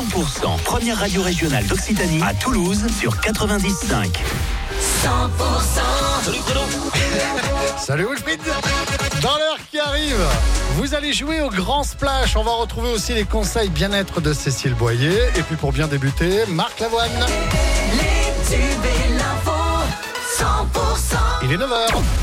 100%, première radio régionale d'Occitanie à Toulouse sur 95. 100% Salut Bruno Salut Wilfried Dans l'heure qui arrive, vous allez jouer au Grand Splash. On va retrouver aussi les conseils bien-être de Cécile Boyer. Et puis pour bien débuter, Marc Lavoine. Les tubes et l'info, 100%. Il est 9h.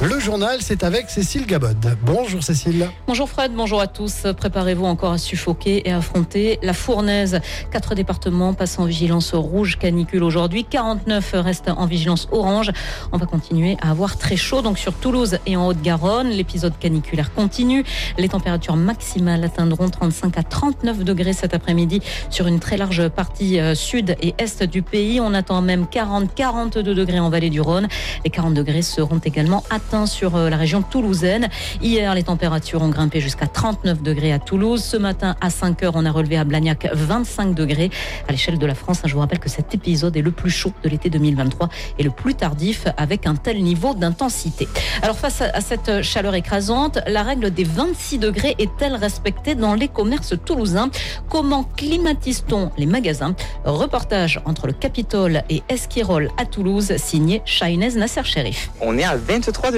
Le journal, c'est avec Cécile Gabod. Bonjour Cécile. Bonjour Fred, bonjour à tous. Préparez-vous encore à suffoquer et affronter la fournaise. Quatre départements passent en vigilance rouge canicule aujourd'hui. 49 restent en vigilance orange. On va continuer à avoir très chaud donc sur Toulouse et en Haute-Garonne. L'épisode caniculaire continue. Les températures maximales atteindront 35 à 39 degrés cet après-midi sur une très large partie euh, sud et est du pays. On attend même 40-42 degrés en vallée du Rhône. Les 40 degrés seront également atteints sur euh, la région toulousaine. Hier, les températures ont grimpé jusqu'à 39 degrés à Toulouse. Ce matin, à 5 heures, on a relevé à Blagnac 25 degrés. À l'échelle de la France, je vous rappelle que cet épisode est le plus chaud de l'été 2023 et le plus tardif avec un tel niveau d'intensité. Alors face à cette chaleur écrasante, la règle des 26 degrés est-elle respectée dans les commerces toulousains? Comment climatise-t-on les magasins? Reportage entre le Capitole et Esquirol à Toulouse, signé Shainez Nasser Sherif. On est à 23 degrés.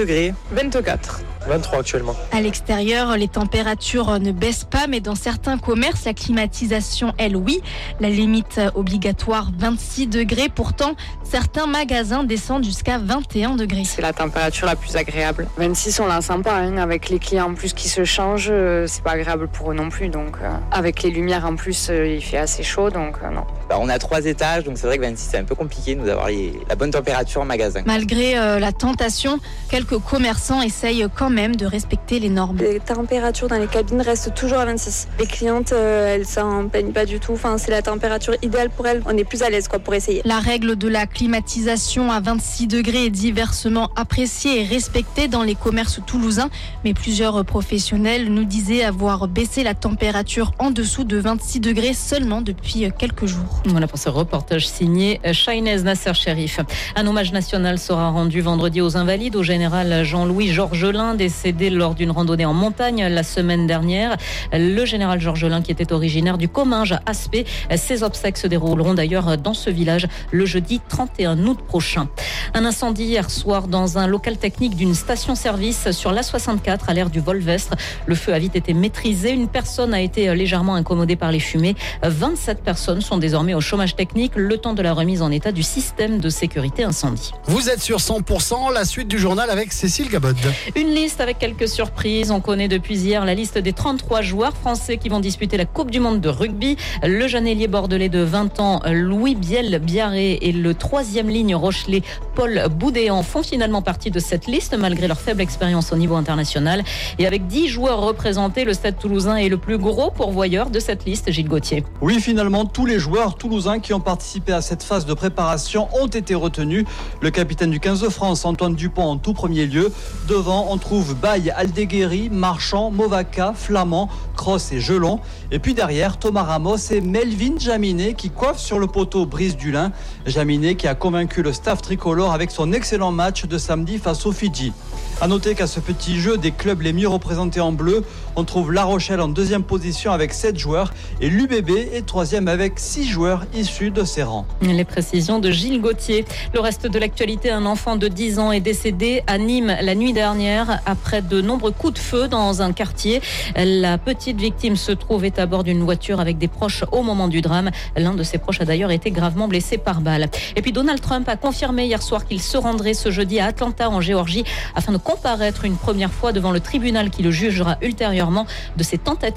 24. 23 actuellement. À l'extérieur, les températures ne baissent pas, mais dans certains commerces, la climatisation, elle, oui. La limite obligatoire, 26 degrés. Pourtant, certains magasins descendent jusqu'à 21 degrés. C'est la température la plus agréable. 26, on la sent pas, hein. avec les clients en plus qui se changent, euh, c'est pas agréable pour eux non plus. Donc, euh, avec les lumières en plus, euh, il fait assez chaud, donc non. Bah, on a trois étages, donc c'est vrai que 26, c'est un peu compliqué de nous avoir les- la bonne température en magasin. Malgré euh, la tentation, quelques commerçants essayent quand même de respecter les normes. Les températures dans les cabines restent toujours à 26. Les clientes, euh, elles s'en plaignent pas du tout. Enfin, c'est la température idéale pour elles. On est plus à l'aise quoi pour essayer. La règle de la climatisation à 26 degrés est diversement appréciée et respectée dans les commerces toulousains, mais plusieurs professionnels nous disaient avoir baissé la température en dessous de 26 degrés seulement depuis quelques jours. Voilà pour ce reportage signé Shainez Nasser Sherif. Un hommage national sera rendu vendredi aux Invalides au général Jean-Louis Georgelin, décédé lors d'une randonnée en montagne la semaine dernière. Le général Georgelin, qui était originaire du Comminges à Aspect. Ses obsèques se dérouleront d'ailleurs dans ce village le jeudi 31 août prochain. Un incendie hier soir dans un local technique d'une station-service sur l'A64 à l'ère du Volvestre. Le feu a vite été maîtrisé. Une personne a été légèrement incommodée par les fumées. 27 personnes sont désormais au chômage technique le temps de la remise en état du système de sécurité incendie. Vous êtes sur 100%, la suite du journal avec Cécile Gabod. Une liste avec quelques surprises. On connaît depuis hier la liste des 33 joueurs français qui vont disputer la Coupe du Monde de rugby. Le jeune ailier bordelais de 20 ans, Louis Biel Biarré, et le troisième ligne Rochelet, Paul Boudéan, font finalement partie de cette liste malgré leur faible expérience au niveau international. Et avec 10 joueurs représentés, le Stade toulousain est le plus gros pourvoyeur de cette liste, Gilles Gauthier. Oui, finalement, tous les joueurs toulousains qui ont participé à cette phase de préparation ont été retenus. Le capitaine du 15 de France, Antoine Dupont, en tout premier lieu. Devant, on trouve Baye, Aldeguerri, Marchand, Movaca, Flamand, Cross et Gelon. Et puis derrière, Thomas Ramos et Melvin Jaminet qui coiffent sur le poteau Brice Dulin. Jaminet qui a convaincu le staff tricolore avec son excellent match de samedi face aux Fidji. À noter qu'à ce petit jeu des clubs les mieux représentés en bleu, on trouve La Rochelle en deuxième position avec 7 joueurs et l'UBB est troisième avec 6 joueurs issus de ses rangs. Les précisions de Gilles Gauthier. Le reste de l'actualité, un enfant de 10 ans est décédé à Nîmes la nuit dernière après de nombreux coups de feu dans un quartier. La petite victime se trouvait à bord d'une voiture avec des proches au moment du drame. L'un de ses proches a d'ailleurs été gravement blessé par balle. Et puis Donald Trump a confirmé hier soir qu'il se rendrait ce jeudi à Atlanta en Géorgie afin de comparaître une première fois devant le tribunal qui le jugera ultérieurement de ses tentatives